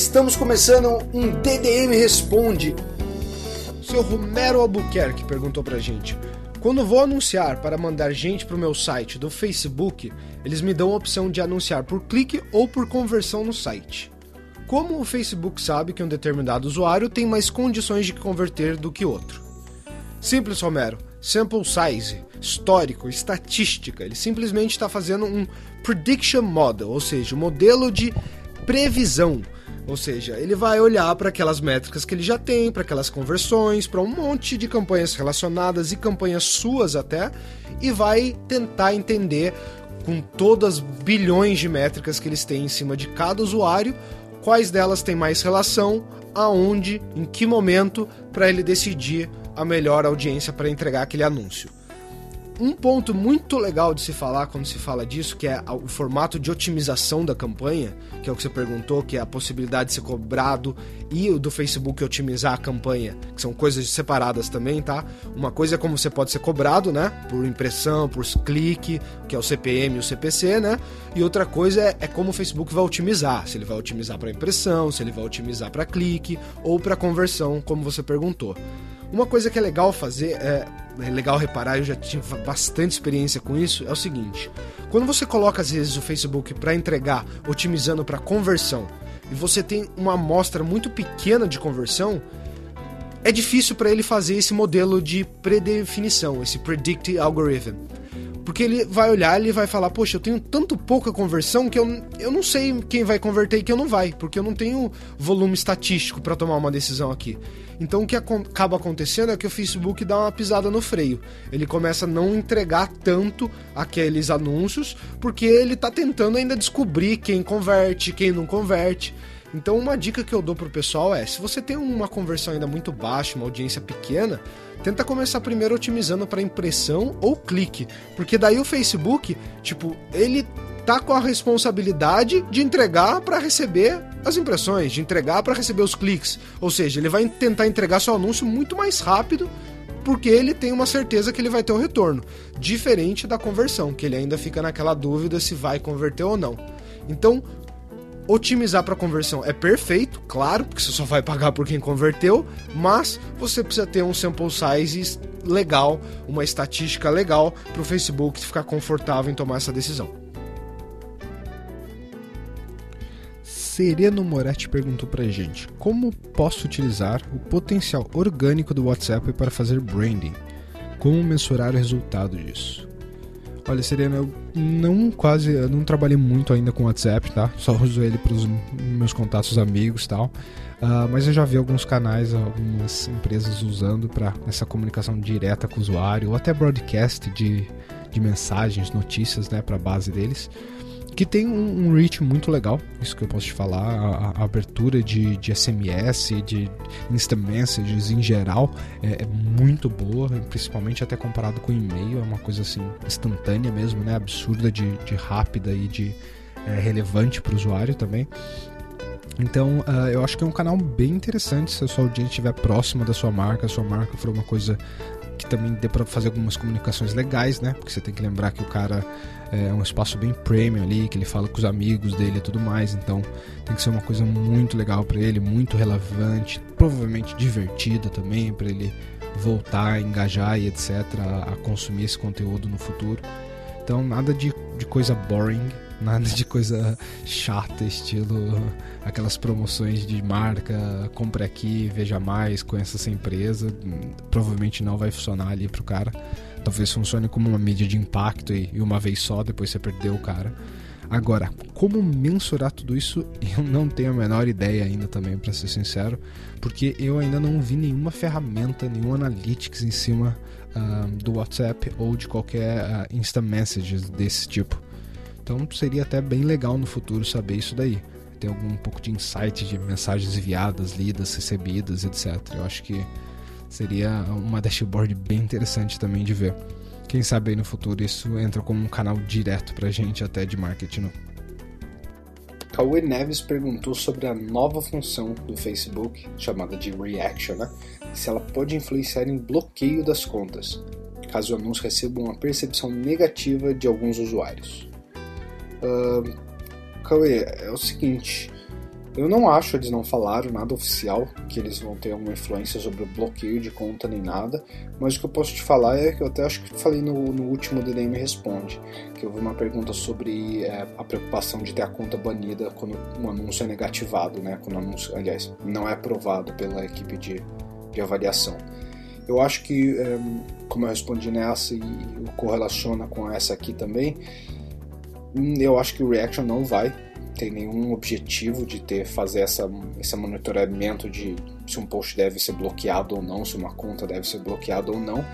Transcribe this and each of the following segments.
Estamos começando um DDM Responde. O seu Romero Albuquerque perguntou pra gente: Quando vou anunciar para mandar gente pro meu site do Facebook, eles me dão a opção de anunciar por clique ou por conversão no site. Como o Facebook sabe que um determinado usuário tem mais condições de converter do que outro? Simples, Romero. Sample size, histórico, estatística. Ele simplesmente está fazendo um prediction model, ou seja, um modelo de previsão ou seja, ele vai olhar para aquelas métricas que ele já tem, para aquelas conversões, para um monte de campanhas relacionadas e campanhas suas até, e vai tentar entender com todas as bilhões de métricas que eles têm em cima de cada usuário, quais delas têm mais relação, aonde, em que momento, para ele decidir a melhor audiência para entregar aquele anúncio um ponto muito legal de se falar quando se fala disso, que é o formato de otimização da campanha, que é o que você perguntou, que é a possibilidade de ser cobrado e o do Facebook otimizar a campanha, que são coisas separadas também, tá? Uma coisa é como você pode ser cobrado, né? Por impressão, por clique, que é o CPM e o CPC, né? E outra coisa é, é como o Facebook vai otimizar, se ele vai otimizar para impressão, se ele vai otimizar para clique ou para conversão, como você perguntou. Uma coisa que é legal fazer, é, é legal reparar, eu já tive bastante experiência com isso, é o seguinte: quando você coloca às vezes o Facebook para entregar, otimizando para conversão, e você tem uma amostra muito pequena de conversão, é difícil para ele fazer esse modelo de predefinição, esse predict algorithm. Porque ele vai olhar ele vai falar, poxa, eu tenho tanto pouca conversão que eu, eu não sei quem vai converter e quem não vai, porque eu não tenho volume estatístico para tomar uma decisão aqui. Então o que acaba acontecendo é que o Facebook dá uma pisada no freio. Ele começa a não entregar tanto aqueles anúncios, porque ele está tentando ainda descobrir quem converte, quem não converte. Então uma dica que eu dou pro pessoal é, se você tem uma conversão ainda muito baixa, uma audiência pequena, tenta começar primeiro otimizando para impressão ou clique, porque daí o Facebook, tipo, ele tá com a responsabilidade de entregar para receber as impressões, de entregar para receber os cliques. Ou seja, ele vai tentar entregar seu anúncio muito mais rápido porque ele tem uma certeza que ele vai ter o um retorno, diferente da conversão, que ele ainda fica naquela dúvida se vai converter ou não. Então, Otimizar para conversão é perfeito, claro, porque você só vai pagar por quem converteu, mas você precisa ter um sample size legal, uma estatística legal para o Facebook ficar confortável em tomar essa decisão. Sereno Moretti perguntou pra gente: Como posso utilizar o potencial orgânico do WhatsApp para fazer branding? Como mensurar o resultado disso? Olha, Serena, eu não quase, eu não trabalhei muito ainda com WhatsApp, tá? Só uso ele para os meus contatos amigos tal. Uh, mas eu já vi alguns canais, algumas empresas usando para essa comunicação direta com o usuário, ou até broadcast de, de mensagens, notícias, né, para base deles que tem um, um, reach muito legal, isso que eu posso te falar, a, a abertura de, de, SMS, de instant messages em geral é, é, muito boa, principalmente até comparado com e-mail, é uma coisa assim instantânea mesmo, né, absurda de, de rápida e de é, relevante para o usuário também. Então, uh, eu acho que é um canal bem interessante se a sua audiência estiver próxima da sua marca, a sua marca for uma coisa também dê para fazer algumas comunicações legais, né? Porque você tem que lembrar que o cara é um espaço bem premium ali, que ele fala com os amigos dele e tudo mais, então tem que ser uma coisa muito legal para ele, muito relevante, provavelmente divertida também para ele voltar, engajar e etc a, a consumir esse conteúdo no futuro. Então nada de, de coisa boring, nada de coisa chata, estilo aquelas promoções de marca, compre aqui, veja mais, conheça essa empresa. Provavelmente não vai funcionar ali pro cara. Talvez funcione como uma mídia de impacto e, uma vez só, depois você perdeu o cara. Agora, como mensurar tudo isso, eu não tenho a menor ideia ainda também, para ser sincero, porque eu ainda não vi nenhuma ferramenta, nenhum analytics em cima uh, do WhatsApp ou de qualquer uh, instant messages desse tipo. Então seria até bem legal no futuro saber isso daí. ter algum pouco de insight de mensagens enviadas, lidas, recebidas, etc. Eu acho que seria uma dashboard bem interessante também de ver. Quem sabe aí no futuro isso entra como um canal direto pra gente até de marketing. Cauê Neves perguntou sobre a nova função do Facebook, chamada de Reaction, né? se ela pode influenciar em bloqueio das contas, caso o anúncio receba uma percepção negativa de alguns usuários. Uh, Cauê, é o seguinte, eu não acho, eles não falaram nada oficial que eles vão ter alguma influência sobre o bloqueio de conta nem nada, mas o que eu posso te falar é que eu até acho que falei no, no último DDM Responde, que vi uma pergunta sobre é, a preocupação de ter a conta banida quando um anúncio é negativado, né? Quando o anúncio, aliás, não é aprovado pela equipe de, de avaliação. Eu acho que, é, como eu respondi nessa e correlaciona com essa aqui também, eu acho que o Reaction não vai tem nenhum objetivo de ter fazer essa, esse monitoramento de se um post deve ser bloqueado ou não, se uma conta deve ser bloqueada ou não.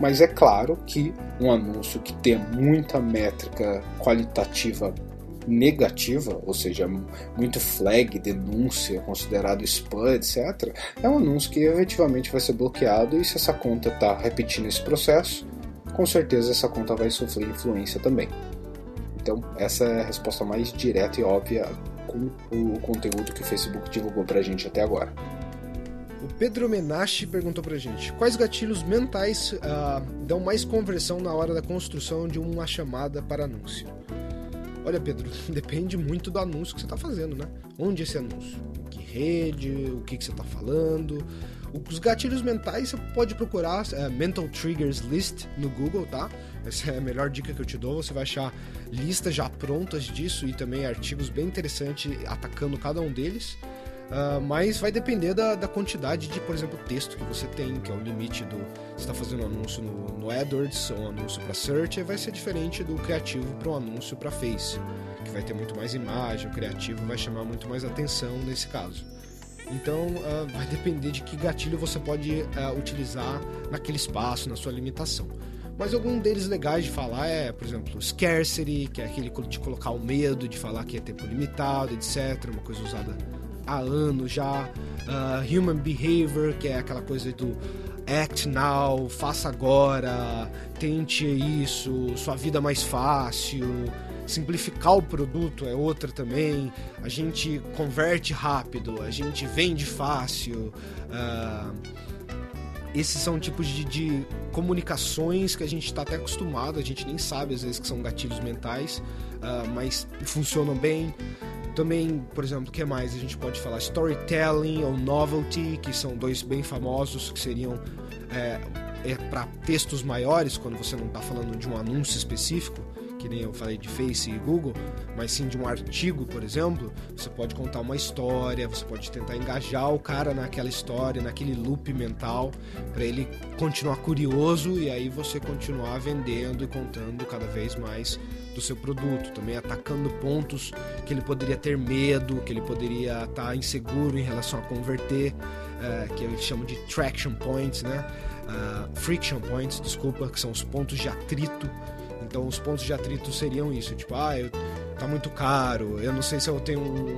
Mas é claro que um anúncio que tem muita métrica qualitativa negativa, ou seja, muito flag, denúncia, considerado spam, etc., é um anúncio que efetivamente vai ser bloqueado e se essa conta está repetindo esse processo, com certeza essa conta vai sofrer influência também. Então, essa é a resposta mais direta e óbvia com o conteúdo que o Facebook divulgou pra gente até agora. O Pedro Menache perguntou pra gente: quais gatilhos mentais uh, dão mais conversão na hora da construção de uma chamada para anúncio? Olha, Pedro, depende muito do anúncio que você está fazendo, né? Onde esse anúncio? Que rede? O que, que você está falando? Os gatilhos mentais você pode procurar é, Mental Triggers List no Google, tá? Essa é a melhor dica que eu te dou. Você vai achar listas já prontas disso e também artigos bem interessantes atacando cada um deles. Uh, mas vai depender da, da, quantidade de, por exemplo, texto que você tem, que é o limite do. Você está fazendo um anúncio no, no AdWords ou um anúncio para Search, vai ser diferente do criativo para um anúncio para Face, que vai ter muito mais imagem, o criativo vai chamar muito mais atenção nesse caso. Então uh, vai depender de que gatilho você pode uh, utilizar naquele espaço, na sua limitação. Mas algum deles legais de falar é, por exemplo, scarcity, que é aquele de colocar o medo de falar que é tempo limitado, etc. Uma coisa usada há anos já. Uh, human behavior, que é aquela coisa do act now, faça agora, tente isso, sua vida mais fácil. Simplificar o produto é outra também. A gente converte rápido, a gente vende fácil. Uh, esses são tipos de, de, comunicações que a gente está até acostumado, a gente nem sabe às vezes que são gatilhos mentais, uh, mas funcionam bem. Também, por exemplo, o que mais? A gente pode falar storytelling ou novelty, que são dois bem famosos, que seriam é, é para textos maiores, quando você não está falando de um anúncio específico que nem eu falei de Face e Google, mas sim de um artigo, por exemplo, você pode contar uma história, você pode tentar engajar o cara naquela história, naquele loop mental, para ele continuar curioso e aí você continuar vendendo e contando cada vez mais do seu produto, também atacando pontos que ele poderia ter medo, que ele poderia estar tá inseguro em relação a converter, é, que eles chamam de traction points, né? Uh, friction points, desculpa, que são os pontos de atrito então os pontos de atrito seriam isso, tipo, ah, eu, tá muito caro, eu não sei se eu tenho um,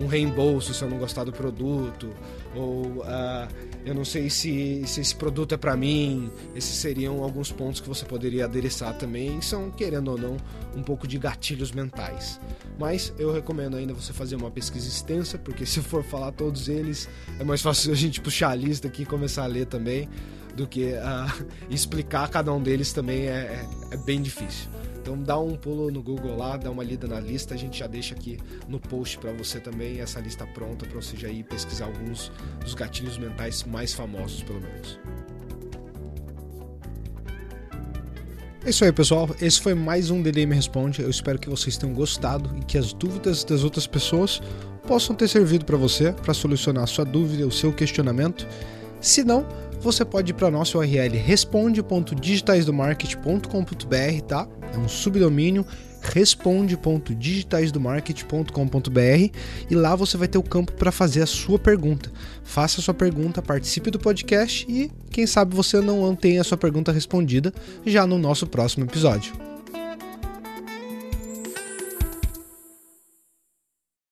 um, um reembolso se eu não gostar do produto, ou uh, eu não sei se, se esse produto é para mim. Esses seriam alguns pontos que você poderia adereçar também, são, querendo ou não, um pouco de gatilhos mentais. Mas eu recomendo ainda você fazer uma pesquisa extensa, porque se for falar todos eles, é mais fácil a gente puxar a lista aqui e começar a ler também do que uh, explicar cada um deles também é, é, é, bem difícil. Então dá um pulo no Google lá, dá uma lida na lista, a gente já deixa aqui no post para você também essa lista pronta para você já ir pesquisar alguns dos gatilhos mentais mais famosos, pelo menos. É isso aí, pessoal. Esse foi mais um DDM Responde. Eu espero que vocês tenham gostado e que as dúvidas das outras pessoas possam ter servido para você para solucionar a sua dúvida, o seu questionamento. Se não, você pode ir para nosso URL responde.digitaisdomarket.com.br, tá? É um subdomínio responde.digitaisdomarket.com.br e lá você vai ter o campo para fazer a sua pergunta. Faça a sua pergunta, participe do podcast e quem sabe você não tenha a sua pergunta respondida já no nosso próximo episódio.